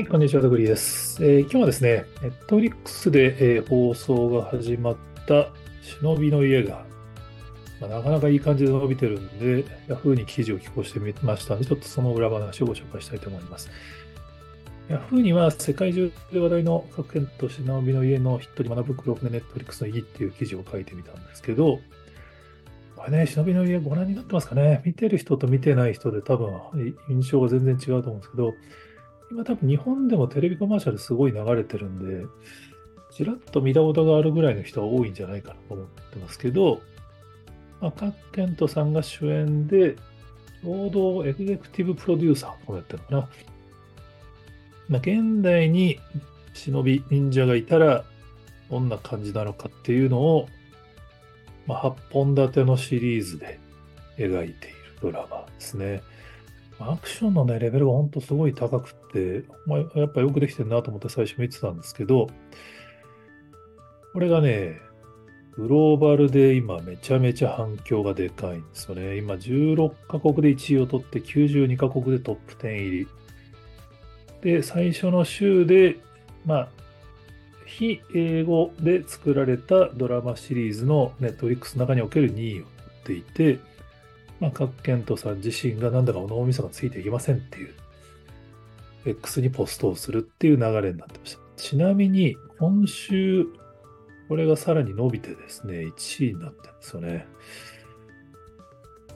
はい、こんにちは、ドグリーです。えー今日はですね、ネットフリックスで、えー放送が始まった忍びの家が、まあなかなかいい感じで伸びてるんで、Yahoo に記事を寄稿してみましたので、ちょっとその裏話をご紹介したいと思います。Yahoo には世界中で話題の各県と忍びの家のヒットに学ぶ黒船ネットフリックスの意義っていう記事を書いてみたんですけど、これね、忍びの家ご覧になってますかね見てる人と見てない人で多分印象が全然違うと思うんですけど、今多分日本でもテレビコマーシャルすごい流れてるんで、ちらっと見たことがあるぐらいの人は多いんじゃないかなと思ってますけど、まあ、カケントさんが主演で、労働エグゼクティブプロデューサーをやってるのかな。まあ、現代に忍び忍者がいたらどんな感じなのかっていうのを、まあ、8本立てのシリーズで描いているドラマですね。アクションのね、レベルが本当すごい高くって、まあ、やっぱよくできてるなと思って最初見てたんですけど、これがね、グローバルで今めちゃめちゃ反響がでかいんですよね。今16カ国で1位を取って92カ国でトップ10入り。で、最初の週で、まあ、非英語で作られたドラマシリーズのネットリックスの中における2位を取っていて、まあ、各ケントさん自身がなんだか脳みそがついていきませんっていう、X にポストをするっていう流れになってました。ちなみに、今週、これがさらに伸びてですね、1位になってるんですよね。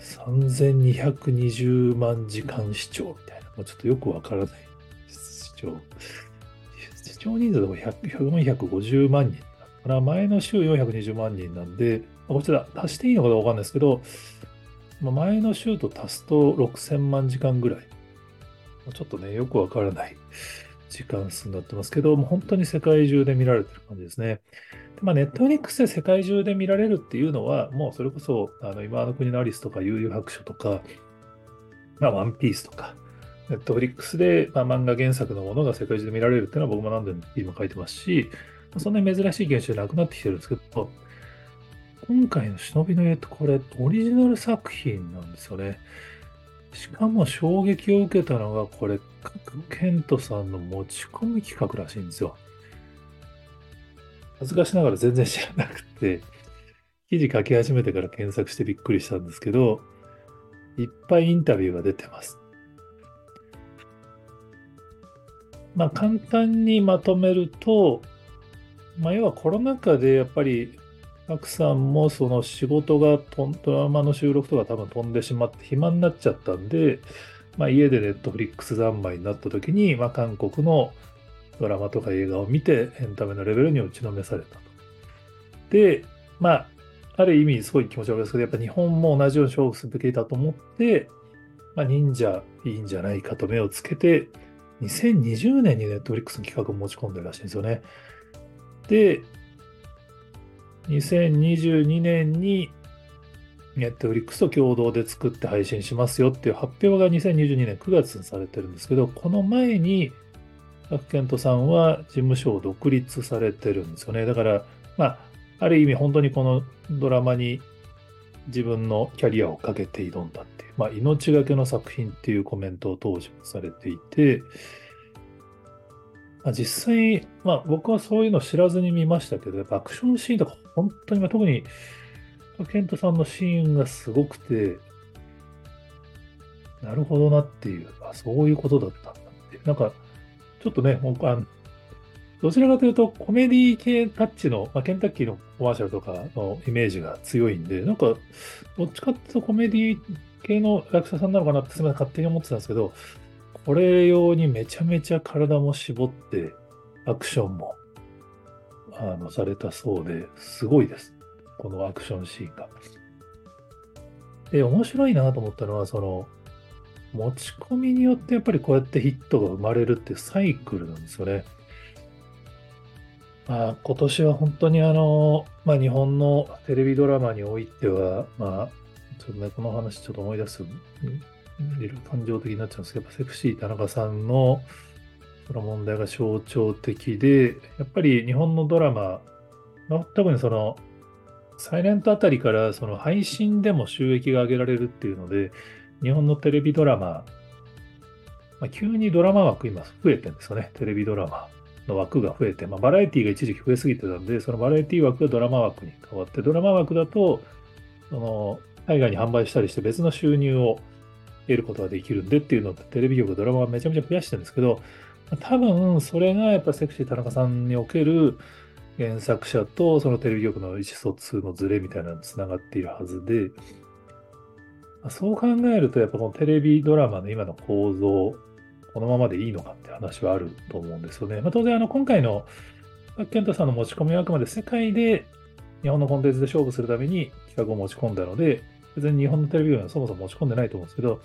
3220万時間視聴みたいな、もうちょっとよくわからない視聴。視聴人数でも450万人。これは前の週420万人なんで、こちら足していいのかどうかわかんないですけど、まあ前の週と足すと6000万時間ぐらい。ちょっとね、よくわからない 時間数になってますけど、もう本当に世界中で見られてる感じですね。でまあ、ネットフリックスで世界中で見られるっていうのは、もうそれこそ、あの今の国のアリスとか、悠々白書とか、まあ、ワンピースとか、ネットフリックスで、まあ、漫画原作のものが世界中で見られるっていうのは僕も何度も今書いてますし、そんなに珍しい現象じゃなくなってきてるんですけど、今回の忍びの家ってこれオリジナル作品なんですよね。しかも衝撃を受けたのがこれ、ケントさんの持ち込み企画らしいんですよ。恥ずかしながら全然知らなくて、記事書き始めてから検索してびっくりしたんですけど、いっぱいインタビューが出てます。まあ簡単にまとめると、まあ要はコロナ禍でやっぱりたくさんもその仕事がドラマの収録とか多分飛んでしまって暇になっちゃったんで、まあ、家でネットフリックス三昧になった時に、まあ、韓国のドラマとか映画を見てエンタメのレベルに打ちのめされたと。で、まあ、ある意味すごい気持ち悪いですけど、やっぱ日本も同じように勝負すべきだと思って、まあ、忍者いいんじゃないかと目をつけて、2020年にネットフリックスの企画を持ち込んでるらしいんですよね。で、2022年にネットフリックスと共同で作って配信しますよっていう発表が2022年9月にされてるんですけど、この前に、タクケントさんは事務所を独立されてるんですよね。だから、まあ、ある意味本当にこのドラマに自分のキャリアをかけて挑んだっていう、まあ、命がけの作品っていうコメントを当時もされていて、まあ、実際、まあ、僕はそういうの知らずに見ましたけど、やっぱアクションシーンとか本当に、まあ、特にケントさんのシーンがすごくて、なるほどなっていう、あそういうことだったんだって。なんか、ちょっとね、もうあのどちらかというとコメディ系タッチの、まあ、ケンタッキーのコマーシャルとかのイメージが強いんで、なんか、どっちかっていうとコメディ系の役者さんなのかなってすみません、勝手に思ってたんですけど、これ用にめちゃめちゃ体も絞って、アクションも、あの、されたそうで、すごいです。このアクションシーンが。で、面白いなと思ったのは、その、持ち込みによってやっぱりこうやってヒットが生まれるってサイクルなんですよね。まあ、今年は本当にあの、まあ、日本のテレビドラマにおいては、まあ、ちょっとね、この話ちょっと思い出す、見る感情的になっちゃうんですけど、やっぱセクシー田中さんのその問題が象徴的で、やっぱり日本のドラマ、特にその、サイレントあたりからその配信でも収益が上げられるっていうので、日本のテレビドラマまあ、急にドラマ枠今増えてるんですよね。テレビドラマの枠が増えて、まあ、バラエティが一時期増えすぎてたんで、そのバラエティ枠がドラマ枠に変わって、ドラマ枠だと、その、海外に販売したりして別の収入を得ることができるんでっていうのをテレビ局、ドラマはめちゃめちゃ増やしてるんですけど、多分それがやっぱセクシー田中さんにおける原作者とそのテレビ局の意思疎通のズレみたいなのにつながっているはずで、そう考えるとやっぱこのテレビドラマの今の構造、このままでいいのかって話はあると思うんですよね。まあ、当然あの今回の健太さんの持ち込みはあくまで世界で日本のコンテンツで勝負するために企画を持ち込んだので、別に日本のテレビ局はそもそも持ち込んでないと思うんですけど、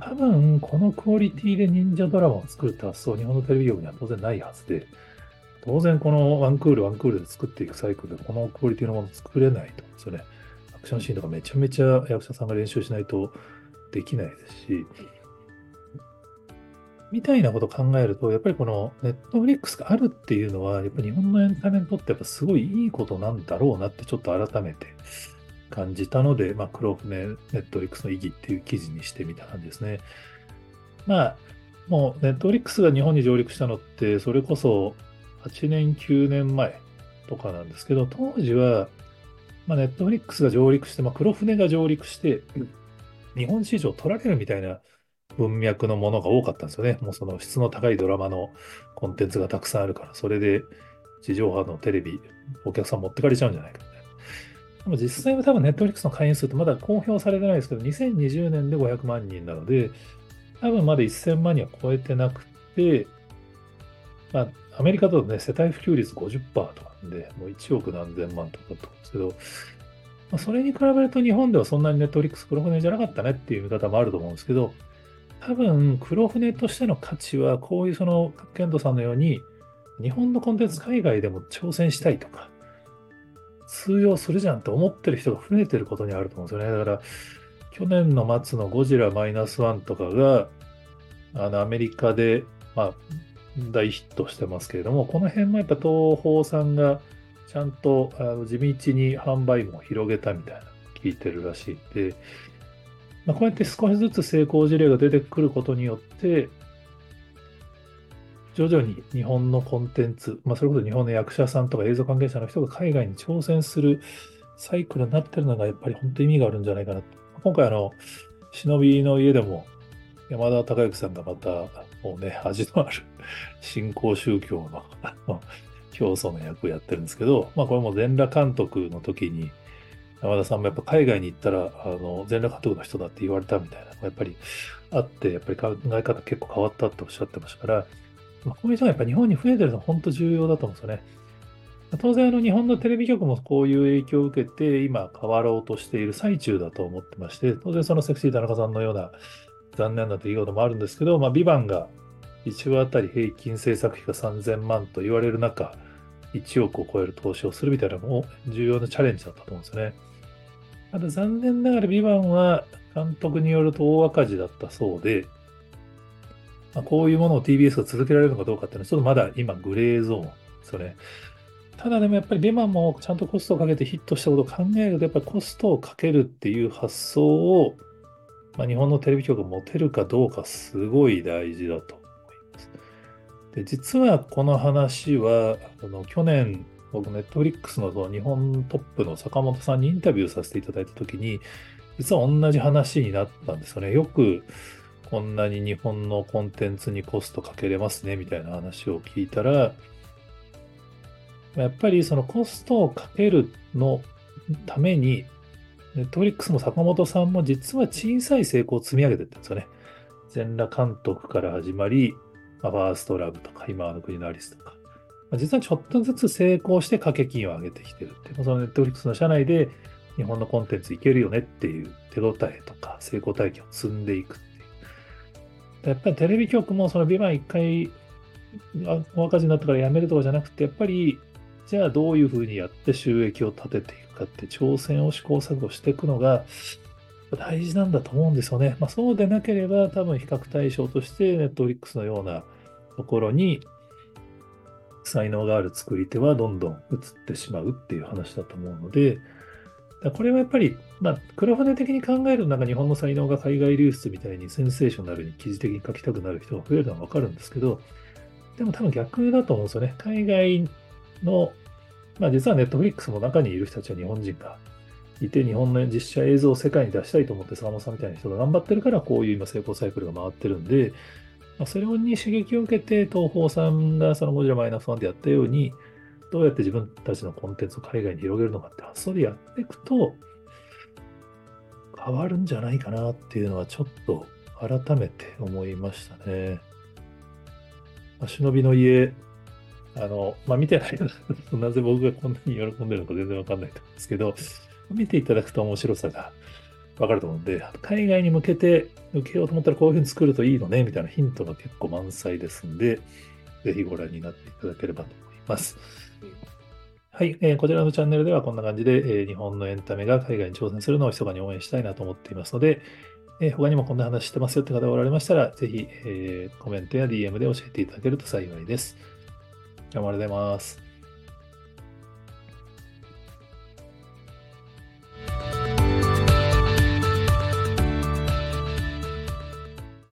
多分、このクオリティで忍者ドラマを作るって発想、日本のテレビ局には当然ないはずで、当然このワンクール、ワンクールで作っていくサイクルで、このクオリティのもの作れないと思うんですよね。アクションシーンとかめちゃめちゃ役者さんが練習しないとできないですし、みたいなことを考えると、やっぱりこのネットフリックスがあるっていうのは、やっぱり日本のエンタメにとってやっぱすごいいいことなんだろうなってちょっと改めて感じたので、まあ、黒船ネットリックスの意義っていう記事にしてみた感じですね。まあ、もうネットフリックスが日本に上陸したのって、それこそ8年、9年前とかなんですけど、当時は、まあ、ネットフリックスが上陸して、まあ、黒船が上陸して、日本市場を取られるみたいな文脈のものが多かったんですよね。もうその質の高いドラマのコンテンツがたくさんあるから、それで地上波のテレビ、お客さん持ってかれちゃうんじゃないかでも実際は多分ネットフリックスの会員数ってまだ公表されてないですけど、2020年で500万人なので、多分まだ1000万人は超えてなくて、まあ、アメリカだとね、世帯普及率50%とかなんで、もう1億何千万とかだと思うんですけど、まあ、それに比べると日本ではそんなにネットフリックス黒船じゃなかったねっていう見方もあると思うんですけど、多分黒船としての価値は、こういうその、ケンドさんのように、日本のコンテンツ海外でも挑戦したいとか、通用するじゃんって思ってる人が増えてることにあると思うんですよね。だから、去年の末のゴジラマイナスワンとかが、あの、アメリカで、まあ、大ヒットしてますけれども、この辺もやっぱ東宝さんがちゃんとあの地道に販売も広げたみたいな聞いてるらしいで、まあ、こうやって少しずつ成功事例が出てくることによって、徐々に日本のコンテンツ、まあ、それこそ日本の役者さんとか映像関係者の人が海外に挑戦するサイクルになってるのがやっぱり本当に意味があるんじゃないかなと。今回あの、忍びの家でも山田孝之さんがまたもうね、味のある新興宗教の 教祖の役をやってるんですけど、まあこれも全裸監督の時に山田さんもやっぱ海外に行ったら、あの、全裸監督の人だって言われたみたいなやっぱりあって、やっぱり考え方結構変わったっておっしゃってましたから、まあ、こういう人がやっぱ日本に増えてるのは本当重要だと思うんですよね。当然、あの、日本のテレビ局もこういう影響を受けて、今変わろうとしている最中だと思ってまして、当然そのセクシー田中さんのような残念な出来事もあるんですけど、まあ、ビバンが1話あたり平均制作費が3000万と言われる中、1億を超える投資をするみたいなのも重要なチャレンジだったと思うんですよね。ただ残念ながらビバンは監督によると大赤字だったそうで、まあ、こういうものを TBS が続けられるのかどうかっていうのは、ちょっとまだ今グレーゾーンですよね。ただでもやっぱりビバンもちゃんとコストをかけてヒットしたことを考えると、やっぱりコストをかけるっていう発想を、まあ、日本のテレビ局が持てるかどうかすごい大事だと思います。で、実はこの話は、あの去年、僕、ネットフリックスの日本トップの坂本さんにインタビューさせていただいたときに、実は同じ話になったんですよね。よく、こんなに日本のコンテンツにコストかけれますねみたいな話を聞いたら、やっぱりそのコストをかけるのために、ネットフリックスも坂本さんも実は小さい成功を積み上げてるんですよね。全裸監督から始まり、まあ、ファーストラブとか、今の国のアリスとか、まあ、実はちょっとずつ成功して掛け金を上げてきてるって、そのネットフリックスの社内で日本のコンテンツいけるよねっていう手応えとか成功体験を積んでいくやっぱりテレビ局もそのビバン一回お赤字になったからやめるとかじゃなくて、やっぱりじゃあどういうふうにやって収益を立てていくかって挑戦を試行錯誤していくのが大事なんだと思うんですよね。まあ、そうでなければ多分比較対象としてネットフリックスのようなところに才能がある作り手はどんどん移ってしまうっていう話だと思うので、だこれはやっぱり、まあ、黒船的に考える、なんか日本の才能が海外流出みたいにセンセーショナルに記事的に書きたくなる人が増えるのはわかるんですけど、でも多分逆だと思うんですよね。海外の、まあ実はネットフリックスの中にいる人たちは日本人がいて、日本の実写映像を世界に出したいと思って坂本さんみたいな人が頑張ってるから、こういう今成功サイクルが回ってるんで、まあ、それに刺激を受けて、東宝さんがそのゴジラマイナスワンでやったように、どうやって自分たちのコンテンツを海外に広げるのかって発想でやっていくと、変わるんじゃないかなっていうのはちょっと改めて思いましたね。まあ、忍びの家、あの、まあ、見てない、なぜ僕がこんなに喜んでるのか全然わかんないと思うんですけど、見ていただくと面白さがわかると思うんで、海外に向けて受けようと思ったらこういうふうに作るといいのね、みたいなヒントが結構満載ですんで、ぜひご覧になっていただければと思います。はい、えー、こちらのチャンネルではこんな感じで、えー、日本のエンタメが海外に挑戦するのを密かに応援したいなと思っていますので、えー、他にもこんな話してますよって方がおられましたら、ぜひ、えー、コメントや DM で教えていただけると幸いです。今日もありがとうございます。